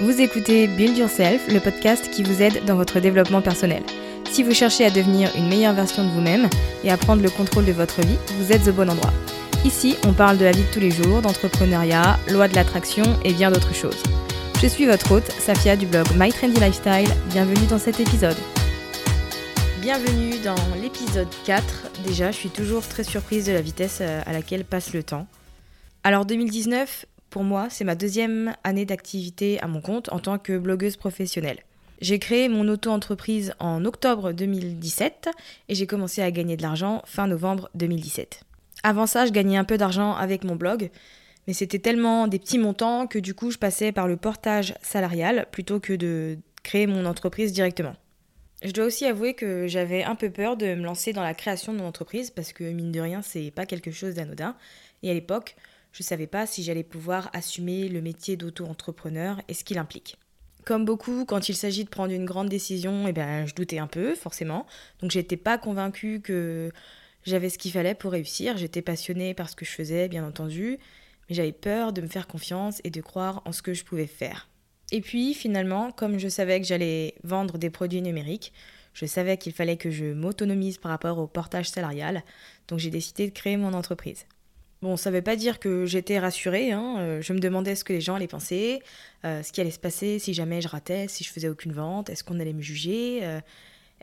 Vous écoutez Build Yourself, le podcast qui vous aide dans votre développement personnel. Si vous cherchez à devenir une meilleure version de vous-même et à prendre le contrôle de votre vie, vous êtes au bon endroit. Ici, on parle de la vie de tous les jours, d'entrepreneuriat, loi de l'attraction et bien d'autres choses. Je suis votre hôte, Safia du blog My Trendy Lifestyle. Bienvenue dans cet épisode. Bienvenue dans l'épisode 4. Déjà, je suis toujours très surprise de la vitesse euh, à laquelle passe le temps. Alors 2019, pour moi, c'est ma deuxième année d'activité à mon compte en tant que blogueuse professionnelle. J'ai créé mon auto-entreprise en octobre 2017 et j'ai commencé à gagner de l'argent fin novembre 2017. Avant ça, je gagnais un peu d'argent avec mon blog, mais c'était tellement des petits montants que du coup, je passais par le portage salarial plutôt que de créer mon entreprise directement. Je dois aussi avouer que j'avais un peu peur de me lancer dans la création de mon entreprise parce que mine de rien, c'est pas quelque chose d'anodin. Et à l'époque, je savais pas si j'allais pouvoir assumer le métier d'auto-entrepreneur et ce qu'il implique. Comme beaucoup, quand il s'agit de prendre une grande décision, eh ben, je doutais un peu, forcément. Donc j'étais pas convaincue que j'avais ce qu'il fallait pour réussir. J'étais passionnée par ce que je faisais, bien entendu, mais j'avais peur de me faire confiance et de croire en ce que je pouvais faire. Et puis finalement, comme je savais que j'allais vendre des produits numériques, je savais qu'il fallait que je m'autonomise par rapport au portage salarial, donc j'ai décidé de créer mon entreprise. Bon, ça ne veut pas dire que j'étais rassurée, hein. euh, je me demandais ce que les gens allaient penser, euh, ce qui allait se passer si jamais je ratais, si je faisais aucune vente, est-ce qu'on allait me juger, euh,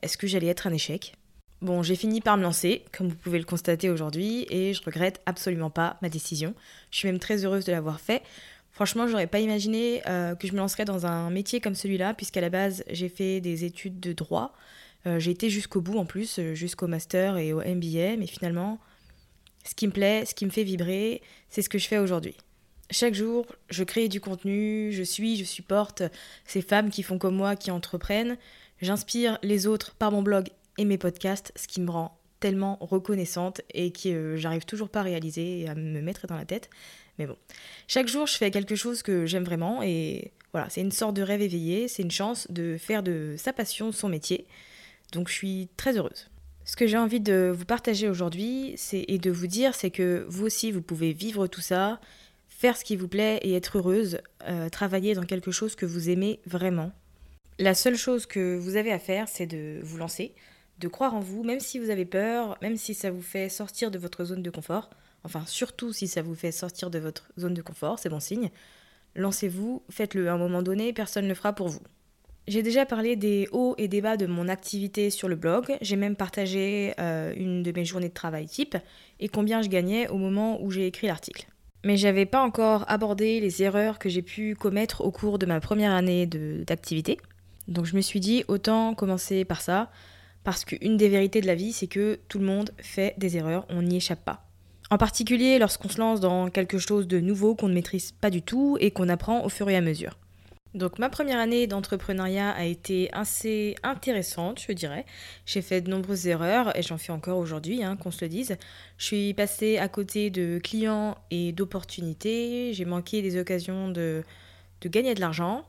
est-ce que j'allais être un échec? Bon, j'ai fini par me lancer, comme vous pouvez le constater aujourd'hui, et je regrette absolument pas ma décision. Je suis même très heureuse de l'avoir fait. Franchement, j'aurais pas imaginé que je me lancerais dans un métier comme celui-là, puisqu'à la base, j'ai fait des études de droit. j'ai été jusqu'au bout en plus, jusqu'au master et au MBA, mais finalement, ce qui me plaît, ce qui me fait vibrer, c'est ce que je fais aujourd'hui. Chaque jour, je crée du contenu, je suis, je supporte ces femmes qui font comme moi, qui entreprennent. J'inspire les autres par mon blog et mes podcasts, ce qui me rend tellement reconnaissante et que euh, j'arrive toujours pas à réaliser et à me mettre dans la tête. Mais bon, chaque jour, je fais quelque chose que j'aime vraiment et voilà, c'est une sorte de rêve éveillé, c'est une chance de faire de sa passion son métier. Donc je suis très heureuse. Ce que j'ai envie de vous partager aujourd'hui et de vous dire, c'est que vous aussi, vous pouvez vivre tout ça, faire ce qui vous plaît et être heureuse, euh, travailler dans quelque chose que vous aimez vraiment. La seule chose que vous avez à faire, c'est de vous lancer, de croire en vous, même si vous avez peur, même si ça vous fait sortir de votre zone de confort. Enfin, surtout si ça vous fait sortir de votre zone de confort, c'est bon signe. Lancez-vous, faites-le à un moment donné, personne ne le fera pour vous. J'ai déjà parlé des hauts et des bas de mon activité sur le blog. J'ai même partagé euh, une de mes journées de travail type et combien je gagnais au moment où j'ai écrit l'article. Mais j'avais pas encore abordé les erreurs que j'ai pu commettre au cours de ma première année d'activité. Donc je me suis dit autant commencer par ça, parce qu'une des vérités de la vie, c'est que tout le monde fait des erreurs, on n'y échappe pas. En particulier lorsqu'on se lance dans quelque chose de nouveau qu'on ne maîtrise pas du tout et qu'on apprend au fur et à mesure. Donc ma première année d'entrepreneuriat a été assez intéressante, je dirais. J'ai fait de nombreuses erreurs et j'en fais encore aujourd'hui, hein, qu'on se le dise. Je suis passée à côté de clients et d'opportunités. J'ai manqué des occasions de, de gagner de l'argent.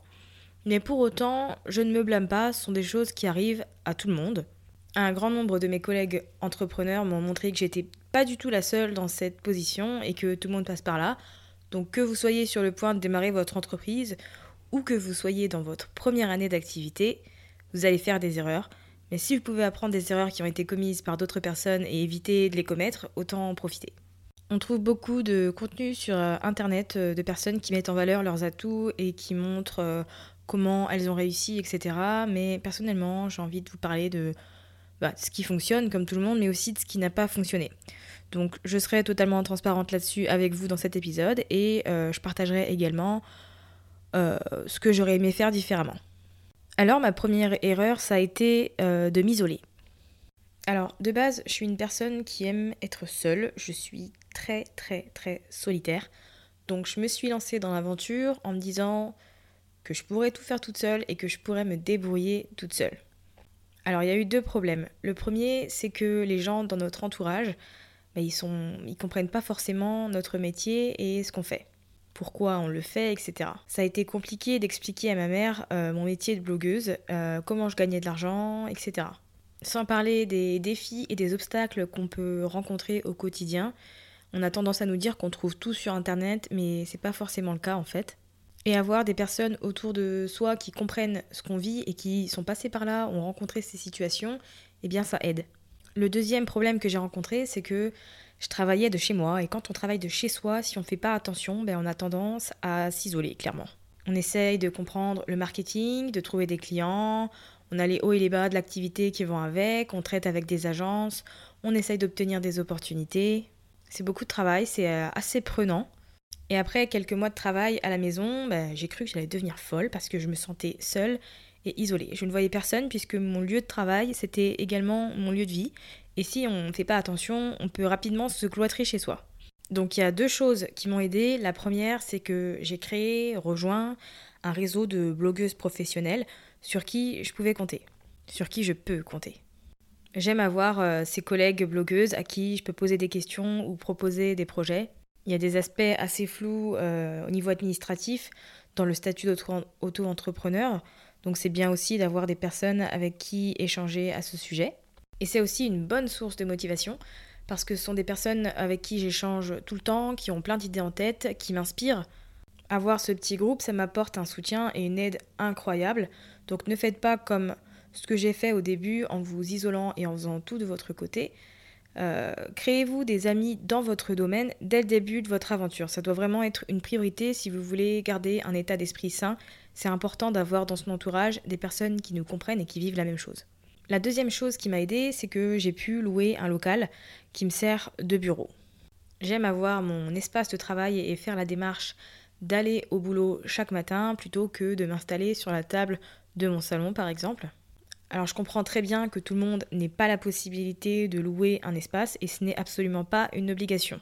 Mais pour autant, je ne me blâme pas, ce sont des choses qui arrivent à tout le monde. Un grand nombre de mes collègues entrepreneurs m'ont montré que j'étais pas du tout la seule dans cette position et que tout le monde passe par là. Donc que vous soyez sur le point de démarrer votre entreprise ou que vous soyez dans votre première année d'activité, vous allez faire des erreurs. Mais si vous pouvez apprendre des erreurs qui ont été commises par d'autres personnes et éviter de les commettre, autant en profiter. On trouve beaucoup de contenu sur euh, Internet euh, de personnes qui mettent en valeur leurs atouts et qui montrent euh, comment elles ont réussi, etc. Mais personnellement, j'ai envie de vous parler de bah, ce qui fonctionne, comme tout le monde, mais aussi de ce qui n'a pas fonctionné. Donc je serai totalement transparente là-dessus avec vous dans cet épisode et je partagerai également euh, ce que j'aurais aimé faire différemment. Alors ma première erreur, ça a été euh, de m'isoler. Alors de base, je suis une personne qui aime être seule, je suis très très très solitaire. Donc je me suis lancée dans l'aventure en me disant que je pourrais tout faire toute seule et que je pourrais me débrouiller toute seule. Alors il y a eu deux problèmes. Le premier, c'est que les gens dans notre entourage, bah, ils sont, ils comprennent pas forcément notre métier et ce qu'on fait pourquoi on le fait, etc. Ça a été compliqué d'expliquer à ma mère euh, mon métier de blogueuse, euh, comment je gagnais de l'argent, etc. Sans parler des défis et des obstacles qu'on peut rencontrer au quotidien. On a tendance à nous dire qu'on trouve tout sur internet, mais c'est pas forcément le cas en fait. Et avoir des personnes autour de soi qui comprennent ce qu'on vit et qui sont passées par là, ont rencontré ces situations, eh bien ça aide. Le deuxième problème que j'ai rencontré, c'est que je travaillais de chez moi et quand on travaille de chez soi, si on ne fait pas attention, ben on a tendance à s'isoler clairement. On essaye de comprendre le marketing, de trouver des clients, on a les hauts et les bas de l'activité qui vont avec, on traite avec des agences, on essaye d'obtenir des opportunités. C'est beaucoup de travail, c'est euh, assez prenant. Et après quelques mois de travail à la maison, ben, j'ai cru que j'allais devenir folle parce que je me sentais seule et isolée. Je ne voyais personne puisque mon lieu de travail, c'était également mon lieu de vie et si on ne fait pas attention, on peut rapidement se cloîtrer chez soi. Donc il y a deux choses qui m'ont aidé. La première, c'est que j'ai créé, rejoint un réseau de blogueuses professionnelles sur qui je pouvais compter, sur qui je peux compter. J'aime avoir euh, ces collègues blogueuses à qui je peux poser des questions ou proposer des projets. Il y a des aspects assez flous euh, au niveau administratif dans le statut d'auto-entrepreneur, donc c'est bien aussi d'avoir des personnes avec qui échanger à ce sujet. Et c'est aussi une bonne source de motivation parce que ce sont des personnes avec qui j'échange tout le temps, qui ont plein d'idées en tête, qui m'inspirent. Avoir ce petit groupe, ça m'apporte un soutien et une aide incroyable. Donc ne faites pas comme ce que j'ai fait au début en vous isolant et en faisant tout de votre côté. Euh, créez-vous des amis dans votre domaine dès le début de votre aventure. Ça doit vraiment être une priorité si vous voulez garder un état d'esprit sain. C'est important d'avoir dans son entourage des personnes qui nous comprennent et qui vivent la même chose. La deuxième chose qui m'a aidé, c'est que j'ai pu louer un local qui me sert de bureau. J'aime avoir mon espace de travail et faire la démarche d'aller au boulot chaque matin plutôt que de m'installer sur la table de mon salon par exemple. Alors je comprends très bien que tout le monde n'ait pas la possibilité de louer un espace et ce n'est absolument pas une obligation.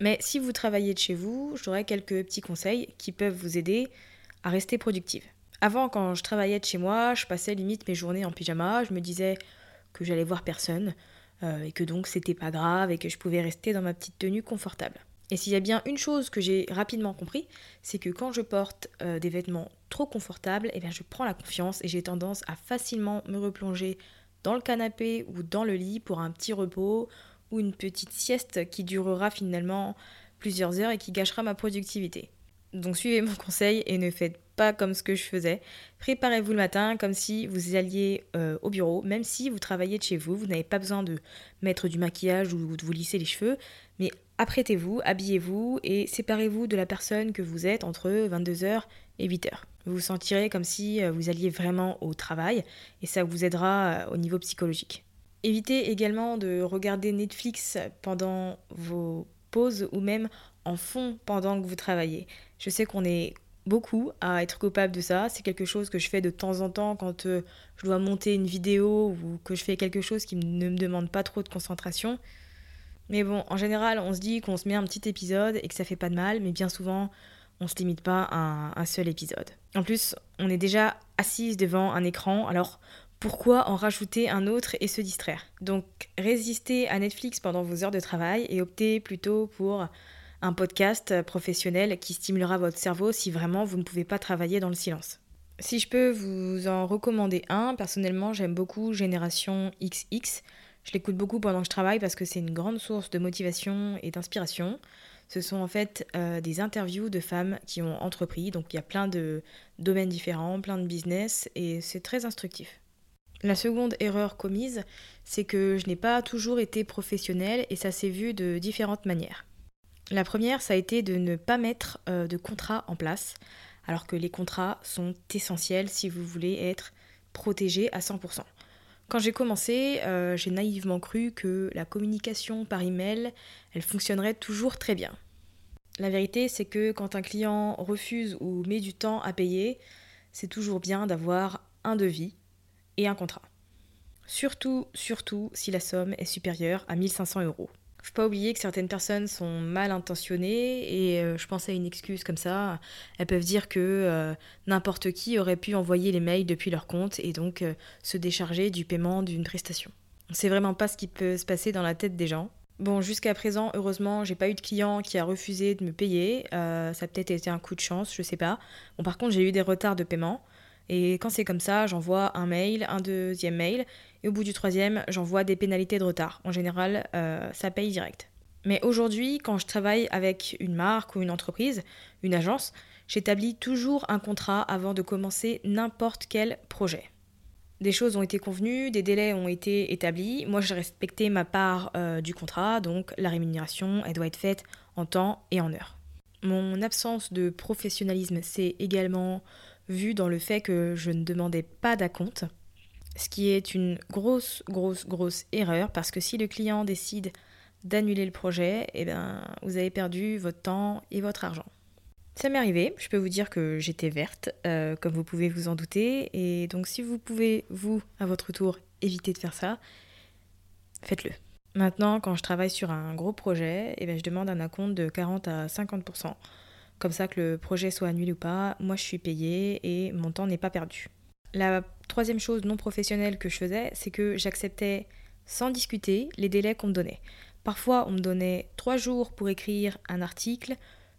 Mais si vous travaillez de chez vous, j'aurai quelques petits conseils qui peuvent vous aider à rester productive. Avant, quand je travaillais de chez moi, je passais limite mes journées en pyjama. Je me disais que j'allais voir personne euh, et que donc c'était pas grave et que je pouvais rester dans ma petite tenue confortable. Et s'il y a bien une chose que j'ai rapidement compris, c'est que quand je porte euh, des vêtements trop confortables, eh je prends la confiance et j'ai tendance à facilement me replonger dans le canapé ou dans le lit pour un petit repos ou une petite sieste qui durera finalement plusieurs heures et qui gâchera ma productivité. Donc suivez mon conseil et ne faites pas comme ce que je faisais. Préparez-vous le matin comme si vous alliez euh, au bureau, même si vous travaillez de chez vous, vous n'avez pas besoin de mettre du maquillage ou de vous lisser les cheveux, mais apprêtez-vous, habillez-vous et séparez-vous de la personne que vous êtes entre 22h et 8h. Vous vous sentirez comme si euh, vous alliez vraiment au travail et ça vous aidera euh, au niveau psychologique. Évitez également de regarder Netflix pendant vos pauses ou même en fond pendant que vous travaillez. Je sais qu'on est beaucoup à être coupable de ça. C'est quelque chose que je fais de temps en temps quand euh, je dois monter une vidéo ou que je fais quelque chose qui ne me demande pas trop de concentration. Mais bon, en général, on se dit qu'on se met un petit épisode et que ça fait pas de mal, mais bien souvent, on se limite pas à un seul épisode. En plus, on est déjà assise devant un écran, alors pourquoi en rajouter un autre et se distraire? Donc résistez à Netflix pendant vos heures de travail et optez plutôt pour un podcast professionnel qui stimulera votre cerveau si vraiment vous ne pouvez pas travailler dans le silence. Si je peux vous en recommander un, personnellement j'aime beaucoup Génération XX. Je l'écoute beaucoup pendant que je travaille parce que c'est une grande source de motivation et d'inspiration. Ce sont en fait euh, des interviews de femmes qui ont entrepris, donc il y a plein de domaines différents, plein de business, et c'est très instructif. La seconde erreur commise, c'est que je n'ai pas toujours été professionnelle et ça s'est vu de différentes manières. La première, ça a été de ne pas mettre euh, de contrat en place, alors que les contrats sont essentiels si vous voulez être protégé à 100%. Quand j'ai commencé, euh, j'ai naïvement cru que la communication par email, elle fonctionnerait toujours très bien. La vérité, c'est que quand un client refuse ou met du temps à payer, c'est toujours bien d'avoir un devis et un contrat. Surtout, surtout si la somme est supérieure à 1500 euros. Faut pas oublier que certaines personnes sont mal intentionnées et euh, je pense à une excuse comme ça. Elles peuvent dire que euh, n'importe qui aurait pu envoyer les mails depuis leur compte et donc euh, se décharger du paiement d'une prestation. On sait vraiment pas ce qui peut se passer dans la tête des gens. Bon, jusqu'à présent, heureusement, j'ai pas eu de client qui a refusé de me payer. ça a peut-être été un coup de chance, je sais pas. Bon, par contre, j'ai eu des retards de paiement. Et quand c'est comme ça, j'envoie un mail, un deuxième mail, et au bout du troisième, j'envoie des pénalités de retard. En général, euh, ça paye direct. Mais aujourd'hui, quand je travaille avec une marque ou une entreprise, une agence, j'établis toujours un contrat avant de commencer n'importe quel projet. Des choses ont été convenues, des délais ont été établis. Moi, j'ai respecté ma part euh, du contrat, donc la rémunération, elle doit être faite en temps et en heure. Mon absence de professionnalisme s'est également vu dans le fait que je ne demandais pas d'acompte, ce qui est une grosse, grosse, grosse erreur parce que si le client décide d'annuler le projet, eh ben, vous avez perdu votre temps et votre argent. Ça m'est arrivé, je peux vous dire que j'étais verte, euh, comme vous pouvez vous en douter, et donc si vous pouvez, vous, à votre tour, éviter de faire ça, faites-le. Maintenant, quand je travaille sur un gros projet, eh ben, je demande un acompte de 40 à 50% comme ça que le projet soit annulé ou pas, moi je suis payée et mon temps n'est pas perdu. La troisième chose non professionnelle que je faisais, c'est que j'acceptais sans discuter les délais qu'on me donnait. Parfois, on me donnait trois jours pour écrire un article,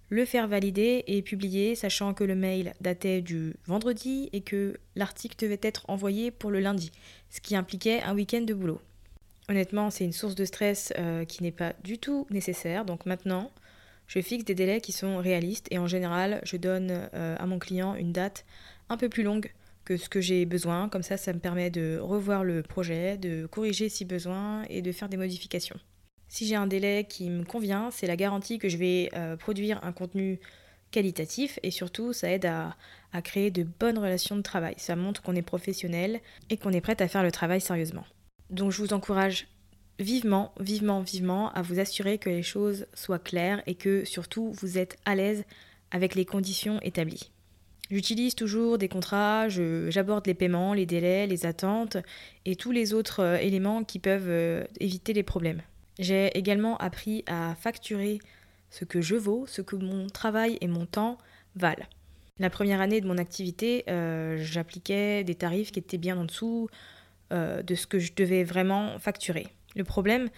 le faire valider et publier, sachant que le mail datait du vendredi et que l'article devait être envoyé pour le lundi, ce qui impliquait un week-end de boulot. Honnêtement, c'est une source de stress euh, qui n'est pas du tout nécessaire, donc maintenant, je fixe des délais qui sont réalistes et en général, je donne euh, à mon client une date un peu plus longue que ce que j'ai besoin. Comme ça, ça me permet de revoir le projet, de corriger si besoin et de faire des modifications. Si j'ai un délai qui me convient, c'est la garantie que je vais euh, produire un contenu qualitatif et surtout ça aide à, à créer de bonnes relations de travail. Ça montre qu'on est professionnel et qu'on est prêt à faire le travail sérieusement. Donc je vous encourage vivement, vivement, vivement à vous assurer que les choses soient claires et que surtout vous êtes à l'aise avec les conditions établies. J'utilise toujours des contrats, j'aborde les paiements, les délais, les attentes et tous les autres euh, éléments qui peuvent euh, éviter les problèmes. J'ai également appris à facturer ce que je vaux, ce que mon travail et mon temps valent. La première année de mon activité, euh, j'appliquais des tarifs qui étaient bien en dessous de ce que je devais vraiment facturer. Le problème,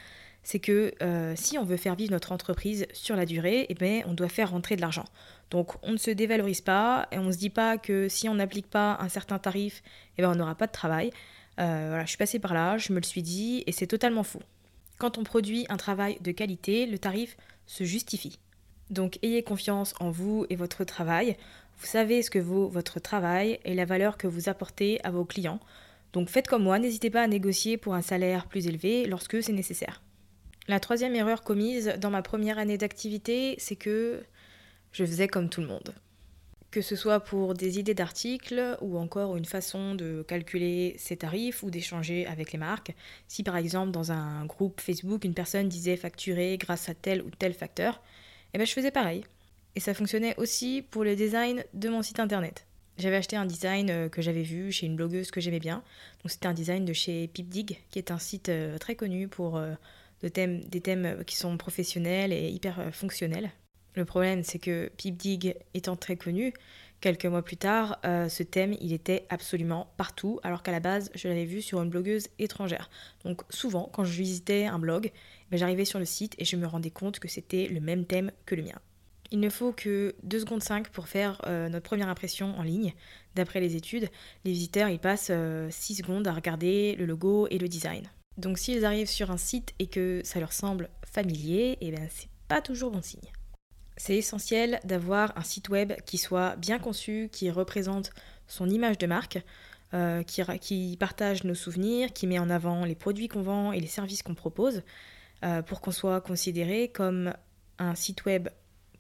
c'est que si on veut faire vivre notre entreprise sur la durée, eh bien, on doit faire rentrer de l'argent. Donc on ne se dévalorise pas et on ne se dit pas que si on n'applique pas un certain tarif, eh ben, on n'aura pas de travail. Euh, voilà, je suis passée par là, je me le suis dit et c'est totalement faux. Quand on produit un travail de qualité, le tarif se justifie. Donc ayez confiance en vous et votre travail. Vous savez ce que vaut votre travail et la valeur que vous apportez à vos clients. Donc faites comme moi, n'hésitez pas à négocier pour un salaire plus élevé lorsque c'est nécessaire. La troisième erreur commise dans ma première année d'activité, c'est que je faisais comme tout le monde. Que ce soit pour des idées d'articles ou encore une façon de calculer ses tarifs ou d'échanger avec les marques. Si par exemple dans un groupe Facebook une personne disait facturer grâce à tel ou tel facteur, eh ben je faisais pareil. Et ça fonctionnait aussi pour le design de mon site internet. J'avais acheté un design euh, que j'avais vu chez une blogueuse que j'aimais bien. Donc c'était un design de chez PipDig, qui est un site euh, très connu pour euh, thèmes, des thèmes qui sont professionnels et hyper fonctionnels. Le problème, c'est que PipDig étant très connu, quelques mois plus tard, euh, ce thème, il était absolument partout, alors qu'à la base, je l'avais vu sur une blogueuse étrangère. Donc souvent, quand je visitais un blog, ben, j'arrivais sur le site et je me rendais compte que c'était le même thème que le mien. Il ne faut que 2 secondes 5 pour faire euh, notre première impression en ligne. D'après les études, les visiteurs ils passent 6 euh, secondes à regarder le logo et le design. Donc s'ils arrivent sur un site et que ça leur semble familier, et eh ben c'est pas toujours bon signe. C'est essentiel d'avoir un site web qui soit bien conçu, qui représente son image de marque, euh, qui, partage nos souvenirs, qui met en avant les produits qu'on vend et les services qu'on propose, pour qu'on soit considéré comme un site web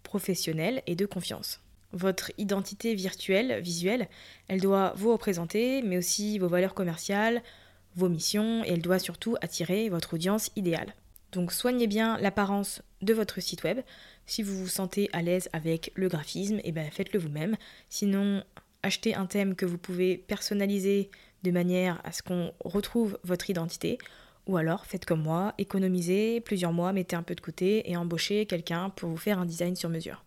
professionnelle et de confiance. Votre identité virtuelle, visuelle, elle doit vous représenter, mais aussi vos valeurs commerciales, vos missions, et elle doit surtout attirer votre audience idéale. Donc soignez bien l'apparence de votre site web. Si vous vous sentez à l'aise avec le graphisme, eh ben faites-le vous-même. Sinon, achetez un thème que vous pouvez personnaliser de manière à ce qu'on retrouve votre identité ou alors, faites comme moi, économisez plusieurs mois, mettez un peu de côté et embauchez quelqu'un pour vous faire un design sur mesure.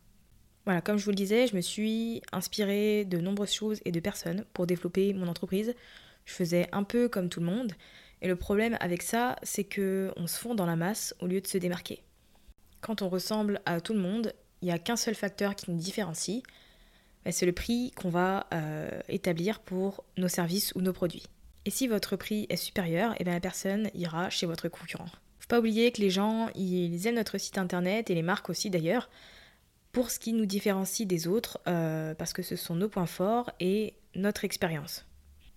Voilà, comme je vous le disais, je me suis inspirée de nombreuses choses et de personnes pour développer mon entreprise. Je faisais un peu comme tout le monde. Et le problème avec ça, c'est que on se fond dans la masse au lieu de se démarquer. Quand on ressemble à tout le monde, il n'y a qu'un seul facteur qui nous différencie, c'est le prix qu'on va euh, établir pour nos services ou nos produits. Et si votre prix est supérieur, eh bien la personne ira chez votre concurrent. Faut pas oublier que les gens, ils aiment notre site internet et les marques aussi d'ailleurs, pour ce qui nous différencie des autres, euh, parce que ce sont nos points forts et notre expérience.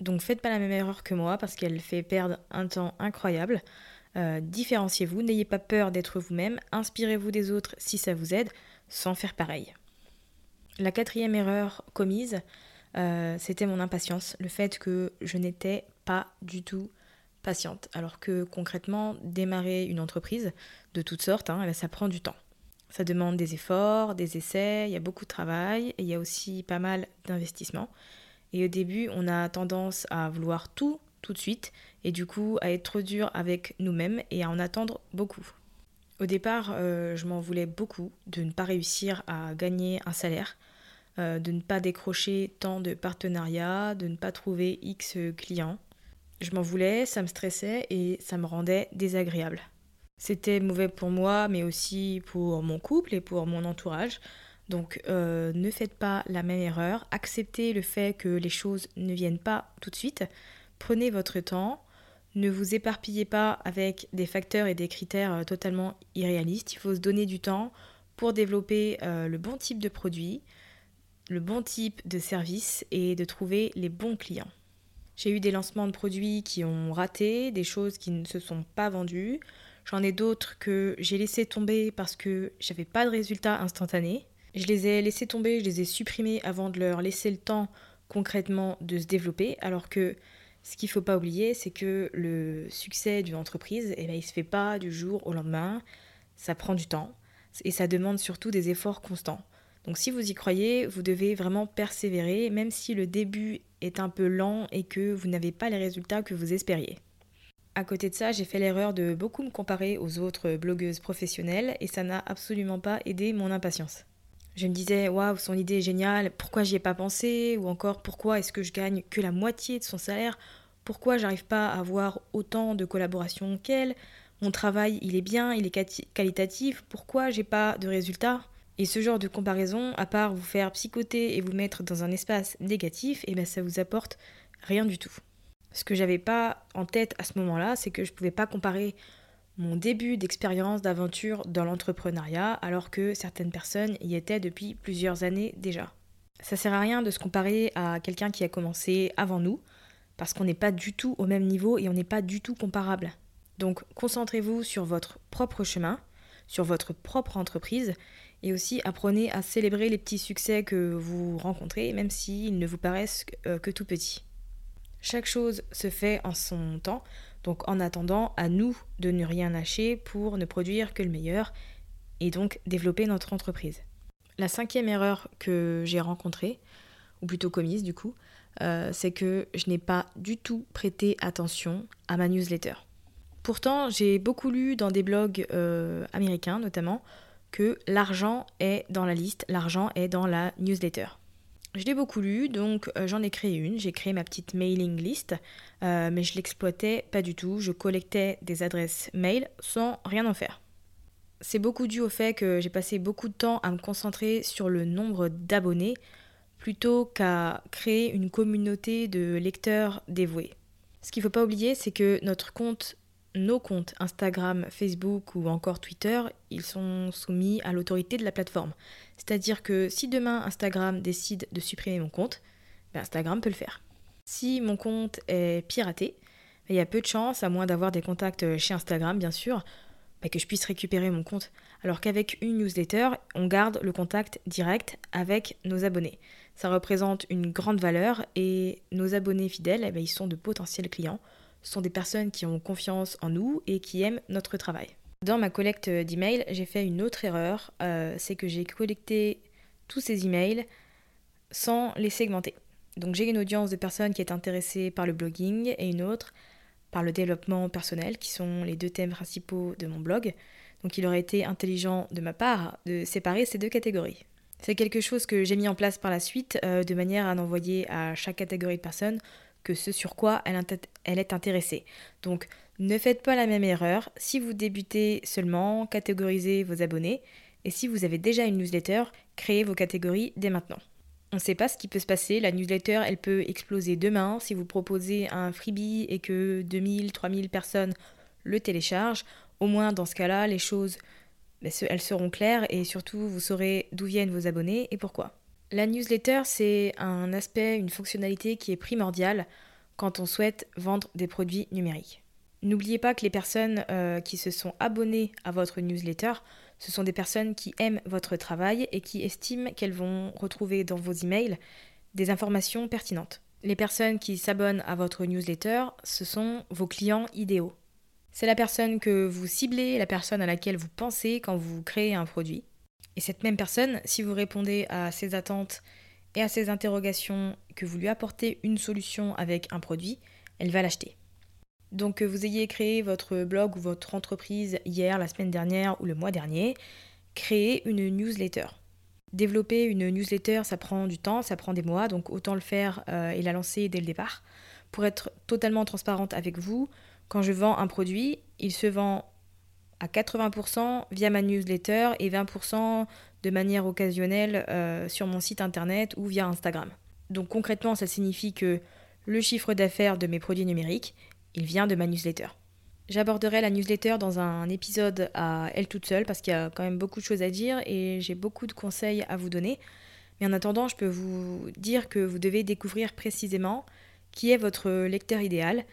Donc faites pas la même erreur que moi, parce qu'elle fait perdre un temps incroyable. Euh, différenciez-vous, n'ayez pas peur d'être vous-même, inspirez-vous des autres si ça vous aide, sans faire pareil. La quatrième erreur commise, euh, c'était mon impatience, le fait que je n'étais pas du tout patiente. Alors que concrètement, démarrer une entreprise de toutes sortes, hein, ça prend du temps. Ça demande des efforts, des essais, il y a beaucoup de travail et il y a aussi pas mal d'investissement. Et au début, on a tendance à vouloir tout tout de suite et du coup à être trop dur avec nous-mêmes et à en attendre beaucoup. Au départ, euh, je m'en voulais beaucoup de ne pas réussir à gagner un salaire, euh, de ne pas décrocher tant de partenariats, de ne pas trouver X clients. Je m'en voulais, ça me stressait et ça me rendait désagréable. C'était mauvais pour moi, mais aussi pour mon couple et pour mon entourage. Donc euh, ne faites pas la même erreur, acceptez le fait que les choses ne viennent pas tout de suite, prenez votre temps, ne vous éparpillez pas avec des facteurs et des critères euh, totalement irréalistes, il faut se donner du temps pour développer euh, le bon type de produit, le bon type de service et de trouver les bons clients. J'ai eu des lancements de produits qui ont raté, des choses qui ne se sont pas vendues. J'en ai d'autres que j'ai laissé tomber parce que j'avais pas de résultats instantanés. Je les ai laissés tomber, je les ai supprimés avant de leur laisser le temps concrètement de se développer, alors que ce qu'il ne faut pas oublier, c'est que le succès d'une entreprise, eh ben, il ne se fait pas du jour au lendemain, ça prend du temps et ça demande surtout des efforts constants. Donc si vous y croyez, vous devez vraiment persévérer, même si le début est un peu lent et que vous n'avez pas les résultats que vous espériez. À côté de ça, j'ai fait l'erreur de beaucoup me comparer aux autres blogueuses professionnelles et ça n'a absolument pas aidé mon impatience. Je me disais, waouh, son idée est géniale, pourquoi j'y ai pas pensé? Ou encore, pourquoi est-ce que je gagne que la moitié de son salaire? Pourquoi j'arrive pas à avoir autant de collaborations qu'elle? Mon travail, il est bien, il est qualitatif, pourquoi j'ai pas de résultats? Et ce genre de comparaison, à part vous faire psychoter et vous mettre dans un espace négatif, et eh ben ça vous apporte rien du tout. Ce que j'avais pas en tête à ce moment-là, c'est que je pouvais pas comparer mon début d'expérience d'aventure dans l'entrepreneuriat alors que certaines personnes y étaient depuis plusieurs années déjà. Ça sert à rien de se comparer à quelqu'un qui a commencé avant nous parce qu'on n'est pas du tout au même niveau et on n'est pas du tout comparable. Donc concentrez-vous sur votre propre chemin, sur votre propre entreprise et aussi apprenez à célébrer les petits succès que vous rencontrez, même s'ils ne vous paraissent euh, que tout petits. Chaque chose se fait en son temps, donc en attendant, à nous de ne rien lâcher pour ne produire que le meilleur et donc développer notre entreprise. La cinquième erreur que j'ai rencontrée, ou plutôt commise du coup, euh, c'est que je n'ai pas du tout prêté attention à ma newsletter. Pourtant, j'ai beaucoup lu dans des blogs euh, américains notamment que l'argent est dans la liste, l'argent est dans la newsletter. Je l'ai beaucoup lu, donc euh, j'en ai créé une. J'ai créé ma petite mailing list, euh, mais je l'exploitais pas du tout. Je collectais des adresses mail sans rien en faire. C'est beaucoup dû au fait que j'ai passé beaucoup de temps à me concentrer sur le nombre d'abonnés plutôt qu'à créer une communauté de lecteurs dévoués. Ce qu'il ne faut pas oublier, c'est que notre compte nos comptes Instagram, Facebook ou encore Twitter, ils sont soumis à l'autorité de la plateforme. C'est-à-dire que si demain Instagram décide de supprimer mon compte, ben Instagram peut le faire. Si mon compte est piraté, ben il y a peu de chances, à moins d'avoir des contacts chez Instagram bien sûr, ben que je puisse récupérer mon compte. Alors qu'avec une newsletter, on garde le contact direct avec nos abonnés. Ça représente une grande valeur et nos abonnés fidèles, eh ils sont de potentiels clients sont des personnes qui ont confiance en nous et qui aiment notre travail. Dans ma collecte d'emails, j'ai fait une autre erreur, euh, c'est que j'ai collecté tous ces emails sans les segmenter. Donc j'ai une audience de personnes qui est intéressée par le blogging et une autre par le développement personnel, qui sont les deux thèmes principaux de mon blog. Donc il aurait été intelligent de ma part de séparer ces deux catégories. C'est quelque chose que j'ai mis en place par la suite, euh, de manière à n'envoyer à chaque catégorie de personnes que ce sur quoi elle, est intéressée. Donc ne faites pas la même erreur. Si vous débutez seulement, catégorisez vos abonnés. Et si vous avez déjà une newsletter, créez vos catégories dès maintenant. On ne sait pas ce qui peut se passer. La newsletter, elle peut exploser demain. Si vous proposez un freebie et que 2000, 3000 personnes le téléchargent, au moins dans ce cas-là, les choses, ben, elles seront claires et surtout, vous saurez d'où viennent vos abonnés et pourquoi. La newsletter, c'est un aspect, une fonctionnalité qui est primordiale quand on souhaite vendre des produits numériques. N'oubliez pas que les personnes euh, qui se sont abonnées à votre newsletter, ce sont des personnes qui aiment votre travail et qui estiment qu'elles vont retrouver dans vos emails des informations pertinentes. Les personnes qui s'abonnent à votre newsletter, ce sont vos clients idéaux. C'est la personne que vous ciblez, la personne à laquelle vous pensez quand vous créez un produit. Et cette même personne, si vous répondez à ses attentes et à ses interrogations, que vous lui apportez une solution avec un produit, elle va l'acheter. Donc que vous ayez créé votre blog ou votre entreprise hier, la semaine dernière ou le mois dernier, créez une newsletter. Développer une newsletter, ça prend du temps, ça prend des mois, donc autant le faire euh, et la lancer dès le départ. Pour être totalement transparente avec vous, quand je vends un produit, il se vend à 80% via ma newsletter et 20% de manière occasionnelle euh, sur mon site internet ou via Instagram. Donc concrètement, ça signifie que le chiffre d'affaires de mes produits numériques, il vient de ma newsletter. J'aborderai la newsletter dans un épisode à elle toute seule parce qu'il y a quand même beaucoup de choses à dire et j'ai beaucoup de conseils à vous donner. Mais en attendant, je peux vous dire que vous devez découvrir précisément qui est votre lecteur idéal,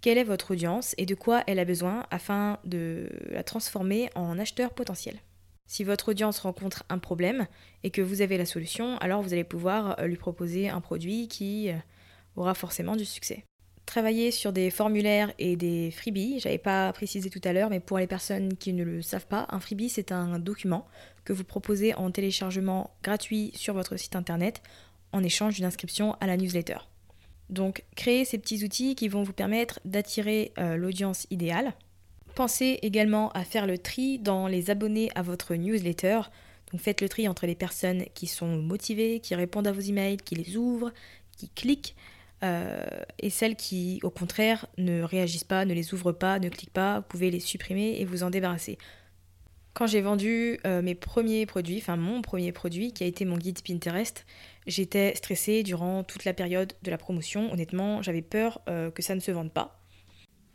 quelle est votre audience et de quoi elle a besoin afin de la transformer en acheteur potentiel. Si votre audience rencontre un problème et que vous avez la solution, alors vous allez pouvoir euh, lui proposer un produit qui euh, aura forcément du succès. Travailler sur des formulaires et des freebies, j'avais pas précisé tout à l'heure, mais pour les personnes qui ne le savent pas, un freebie c'est un document que vous proposez en téléchargement gratuit sur votre site internet en échange d'une inscription à la newsletter. Donc, créez ces petits outils qui vont vous permettre d'attirer euh, l'audience idéale. Pensez également à faire le tri dans les abonnés à votre newsletter. Donc, faites le tri entre les personnes qui sont motivées, qui répondent à vos emails, qui les ouvrent, qui cliquent, euh, et celles qui, au contraire, ne réagissent pas, ne les ouvrent pas, ne cliquent pas. Vous pouvez les supprimer et vous en débarrasser. Quand j'ai vendu euh, mes premiers produits, enfin mon premier produit qui a été mon guide Pinterest, j'étais stressée durant toute la période de la promotion. Honnêtement, j'avais peur euh, que ça ne se vende pas.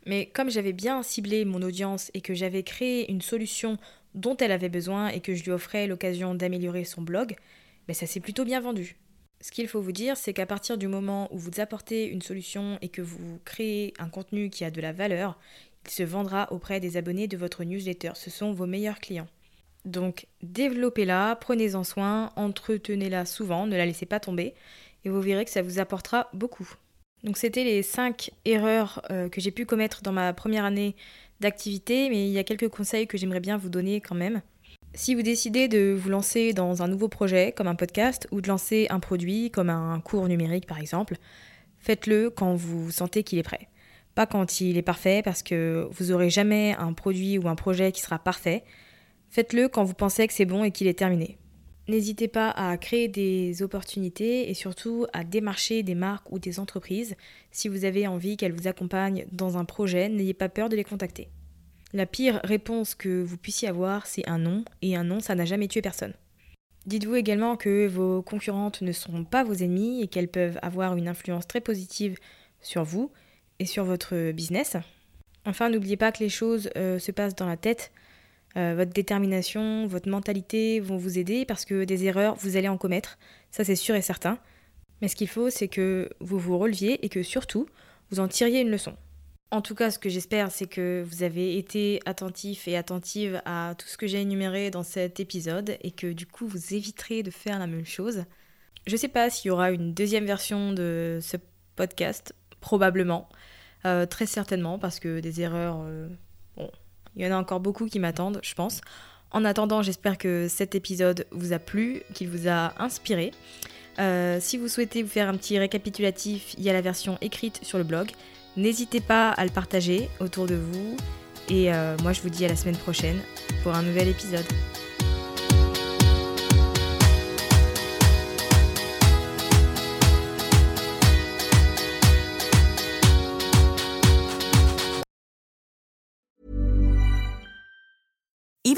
Mais comme j'avais bien ciblé mon audience et que j'avais créé une solution dont elle avait besoin et que je lui offrais l'occasion d'améliorer son blog, ben ça s'est plutôt bien vendu. Ce qu'il faut vous dire, c'est qu'à partir du moment où vous apportez une solution et que vous créez un contenu qui a de la valeur, il se vendra auprès des abonnés de votre newsletter. Ce sont vos meilleurs clients. Donc développez-la, prenez-en soin, entretenez-la souvent, ne la laissez pas tomber et vous verrez que ça vous apportera beaucoup. Donc c'était les 5 erreurs euh, que j'ai pu commettre dans ma première année d'activité, mais il y a quelques conseils que j'aimerais bien vous donner quand même. Si vous décidez de vous lancer dans un nouveau projet comme un podcast ou de lancer un produit comme un cours numérique par exemple, faites-le quand vous sentez qu'il est prêt pas quand il est parfait, parce que vous n'aurez jamais un produit ou un projet qui sera parfait. Faites-le quand vous pensez que c'est bon et qu'il est terminé. N'hésitez pas à créer des opportunités et surtout à démarcher des marques ou des entreprises. Si vous avez envie qu'elles vous accompagnent dans un projet, n'ayez pas peur de les contacter. La pire réponse que vous puissiez avoir, c'est un non, et un non, ça n'a jamais tué personne. Dites-vous également que vos concurrentes ne sont pas vos ennemis et qu'elles peuvent avoir une influence très positive sur vous et sur votre business. Enfin, n'oubliez pas que les choses euh, se passent dans la tête euh, votre détermination, votre mentalité vont vous aider parce que des erreurs, vous allez en commettre, ça c'est sûr et certain. Mais ce qu'il faut, c'est que vous vous releviez et que surtout, vous en tiriez une leçon. En tout cas, ce que j'espère, c'est que vous avez été attentif et attentive à tout ce que j'ai énuméré dans cet épisode et que du coup, vous éviterez de faire la même chose. Je ne sais pas s'il y aura une deuxième version de ce podcast, probablement, euh, très certainement, parce que des erreurs, euh, bon, il y en a encore beaucoup qui m'attendent, je pense. En attendant, j'espère que cet épisode vous a plu, qu'il vous a inspiré. Euh, si vous souhaitez vous faire un petit récapitulatif, il y a la version écrite sur le blog. N'hésitez pas à le partager autour de vous. Et euh, moi, je vous dis à la semaine prochaine pour un nouvel épisode.